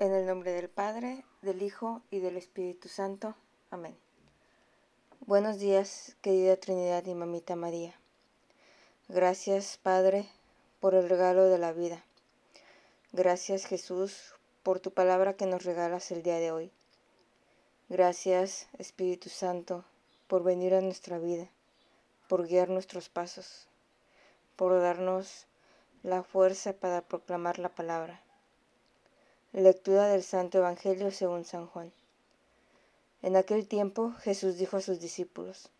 En el nombre del Padre, del Hijo y del Espíritu Santo. Amén. Buenos días, querida Trinidad y Mamita María. Gracias, Padre, por el regalo de la vida. Gracias, Jesús, por tu palabra que nos regalas el día de hoy. Gracias, Espíritu Santo, por venir a nuestra vida, por guiar nuestros pasos, por darnos la fuerza para proclamar la palabra. Lectura del Santo Evangelio según San Juan. En aquel tiempo Jesús dijo a sus discípulos,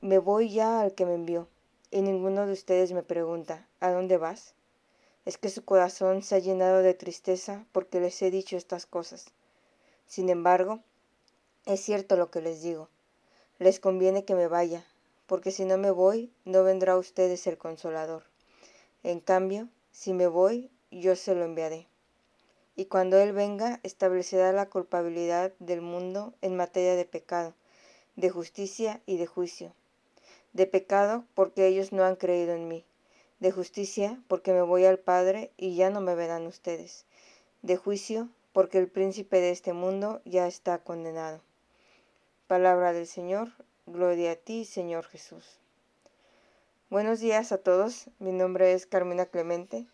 Me voy ya al que me envió, y ninguno de ustedes me pregunta, ¿a dónde vas? Es que su corazón se ha llenado de tristeza porque les he dicho estas cosas. Sin embargo, es cierto lo que les digo. Les conviene que me vaya, porque si no me voy, no vendrá a ustedes el consolador. En cambio, si me voy, yo se lo enviaré y cuando Él venga establecerá la culpabilidad del mundo en materia de pecado, de justicia y de juicio. De pecado porque ellos no han creído en mí. De justicia porque me voy al Padre y ya no me verán ustedes. De juicio porque el príncipe de este mundo ya está condenado. Palabra del Señor, gloria a ti, Señor Jesús. Buenos días a todos, mi nombre es Carmina Clemente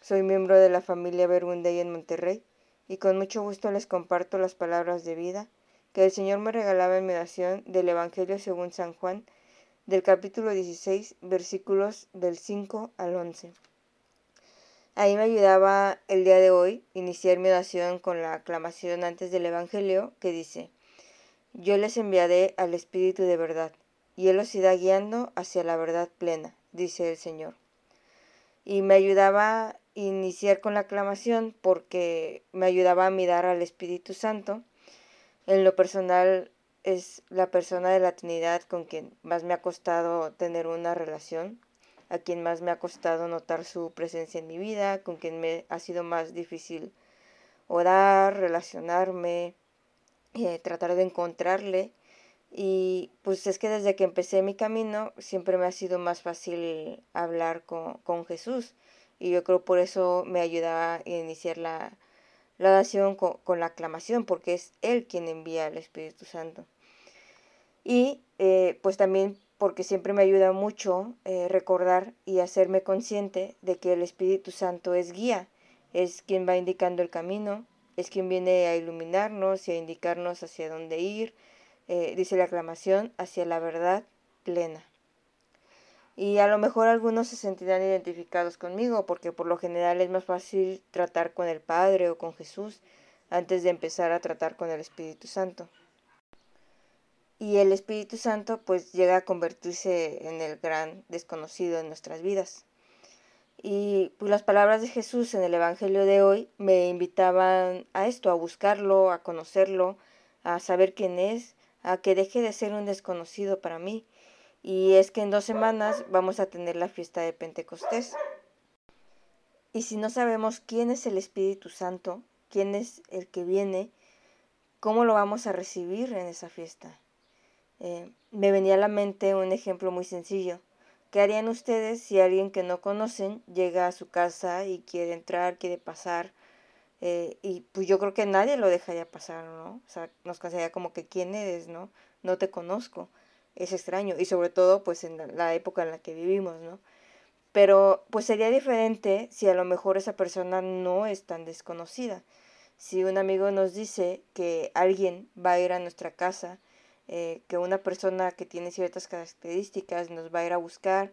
soy miembro de la familia Bergundey en Monterrey y con mucho gusto les comparto las palabras de vida que el Señor me regalaba en mi oración del Evangelio según San Juan, del capítulo 16, versículos del 5 al 11. Ahí me ayudaba el día de hoy iniciar mi oración con la aclamación antes del Evangelio que dice, Yo les enviaré al Espíritu de verdad, y Él los irá guiando hacia la verdad plena, dice el Señor. Y me ayudaba iniciar con la aclamación porque me ayudaba a mirar al Espíritu Santo. En lo personal es la persona de la Trinidad con quien más me ha costado tener una relación, a quien más me ha costado notar su presencia en mi vida, con quien me ha sido más difícil orar, relacionarme, eh, tratar de encontrarle. Y pues es que desde que empecé mi camino siempre me ha sido más fácil hablar con, con Jesús y yo creo por eso me ayuda a iniciar la, oración con, la aclamación, porque es Él quien envía al Espíritu Santo. Y eh, pues también porque siempre me ayuda mucho eh, recordar y hacerme consciente de que el Espíritu Santo es guía, es quien va indicando el camino, es quien viene a iluminarnos y a indicarnos hacia dónde ir, eh, dice la aclamación, hacia la verdad plena. Y a lo mejor algunos se sentirán identificados conmigo porque por lo general es más fácil tratar con el Padre o con Jesús antes de empezar a tratar con el Espíritu Santo. Y el Espíritu Santo pues llega a convertirse en el gran desconocido en nuestras vidas. Y pues las palabras de Jesús en el Evangelio de hoy me invitaban a esto, a buscarlo, a conocerlo, a saber quién es, a que deje de ser un desconocido para mí y es que en dos semanas vamos a tener la fiesta de Pentecostés. Y si no sabemos quién es el Espíritu Santo, quién es el que viene, ¿cómo lo vamos a recibir en esa fiesta? Eh, me venía a la mente un ejemplo muy sencillo. ¿Qué harían ustedes si alguien que no conocen llega a su casa y quiere entrar, quiere pasar? Eh, y pues yo creo que nadie lo dejaría pasar, ¿no? O sea, nos cansaría como que quién eres, ¿no? No te conozco es extraño y sobre todo pues en la época en la que vivimos, ¿no? Pero pues sería diferente si a lo mejor esa persona no es tan desconocida. Si un amigo nos dice que alguien va a ir a nuestra casa, eh, que una persona que tiene ciertas características nos va a ir a buscar,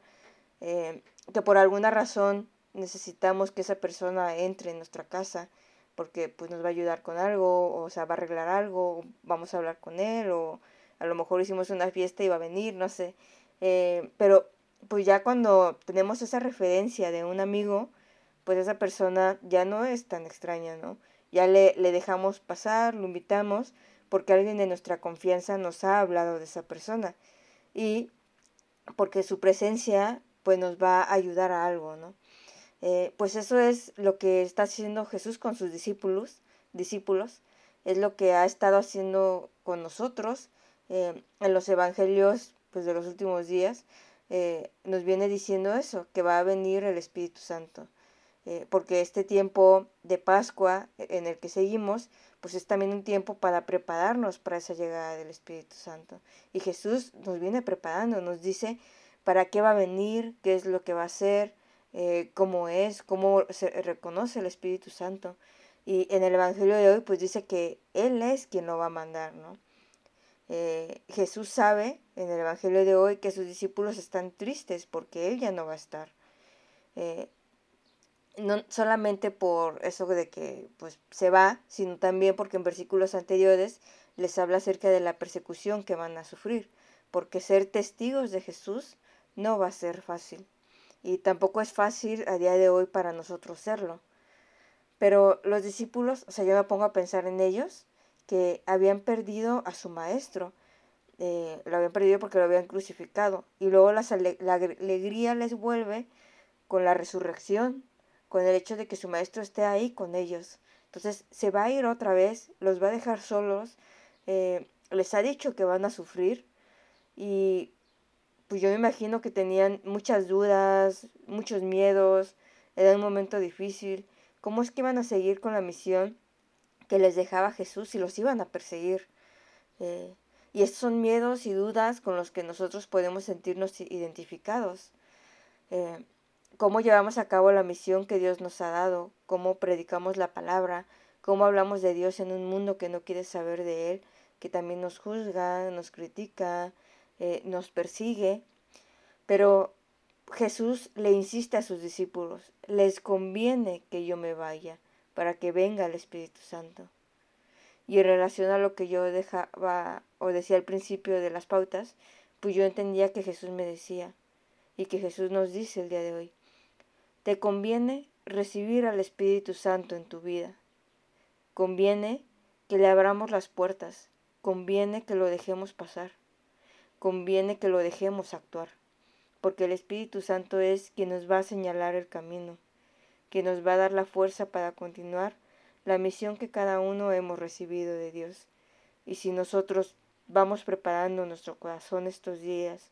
eh, que por alguna razón necesitamos que esa persona entre en nuestra casa porque pues nos va a ayudar con algo, o sea, va a arreglar algo, vamos a hablar con él, o a lo mejor hicimos una fiesta y va a venir, no sé. Eh, pero pues ya cuando tenemos esa referencia de un amigo, pues esa persona ya no es tan extraña, ¿no? Ya le, dejamos pasar, lo invitamos, porque alguien de nuestra confianza nos ha hablado de esa persona. Y porque su presencia pues nos va a ayudar a algo, ¿no? Eh, pues eso es lo que está haciendo Jesús con sus discípulos, discípulos, es lo que ha estado haciendo con nosotros eh, en los evangelios pues, de los últimos días, eh, nos viene diciendo eso, que va a venir el Espíritu Santo. eh, porque este tiempo de Pascua en el que seguimos, pues es también un tiempo para prepararnos para esa llegada del Espíritu Santo. Y Jesús nos viene preparando, nos dice para qué va a venir, qué es lo que va a hacer, eh, cómo es, cómo se reconoce el Espíritu Santo. Y en el Evangelio de hoy, pues dice que Él es quien lo va a mandar, ¿no? Eh, Jesús sabe en el Evangelio de hoy que sus discípulos están tristes porque Él ya no va a estar. Eh, no solamente por eso de que pues se va, sino también porque en versículos anteriores les habla acerca de la persecución que van a sufrir, porque ser testigos de Jesús no va a ser fácil y tampoco es fácil a día de hoy para nosotros serlo. Pero los discípulos, o sea, yo me pongo a pensar en ellos, que habían perdido a su maestro, eh, lo habían perdido porque lo habían crucificado, y luego la alegría les vuelve con la resurrección, con el hecho de que su maestro esté ahí con ellos. Entonces se va a ir otra vez, los va a dejar solos, eh, les ha dicho que van a sufrir y pues yo me imagino que tenían muchas dudas, muchos miedos, era un momento difícil ¿Cómo es que iban a seguir con la misión que les dejaba Jesús y los iban a perseguir? Eh, y estos son miedos y dudas con los que nosotros podemos sentirnos identificados. Eh, cómo llevamos a cabo la misión que Dios nos ha dado, cómo predicamos la palabra, cómo hablamos de Dios en un mundo que no quiere saber de Él, que también nos juzga, nos critica, eh, nos persigue. Pero Jesús le insiste a sus discípulos, les conviene que yo me vaya para que venga el Espíritu Santo. Y en relación a lo que yo dejaba o decía al principio de las pautas, pues yo entendía que Jesús me decía y que Jesús nos dice el día de hoy, te conviene recibir al Espíritu Santo en tu vida. Conviene que le abramos las puertas, conviene que lo dejemos pasar, conviene que lo dejemos actuar porque el Espíritu Santo es quien nos va a señalar el camino, quien nos va a dar la fuerza para continuar la misión que cada uno hemos recibido de Dios. Y si nosotros vamos preparando nuestro corazón estos días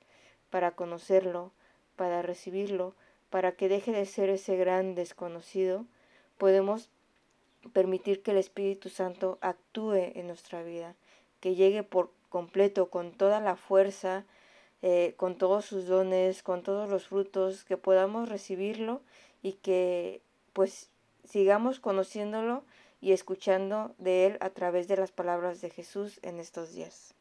para conocerlo, para recibirlo, para que deje de ser ese gran desconocido, podemos permitir que el Espíritu Santo actúe en nuestra vida, que llegue por completo con toda la fuerza, eh, con todos sus dones, con todos los frutos, que podamos recibirlo y que pues sigamos conociéndolo y escuchando de él a través de las palabras de Jesús en estos días.